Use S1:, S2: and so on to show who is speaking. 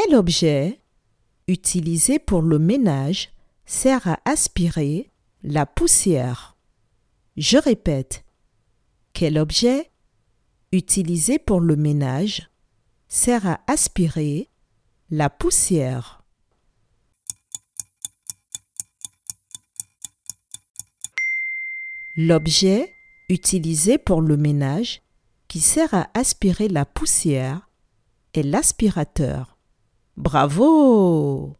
S1: Quel objet, utilisé pour le ménage, sert à aspirer la poussière? Je répète. Quel objet, utilisé pour le ménage, sert à aspirer la poussière? L'objet utilisé pour le ménage qui sert à aspirer la poussière est l'aspirateur. Bravo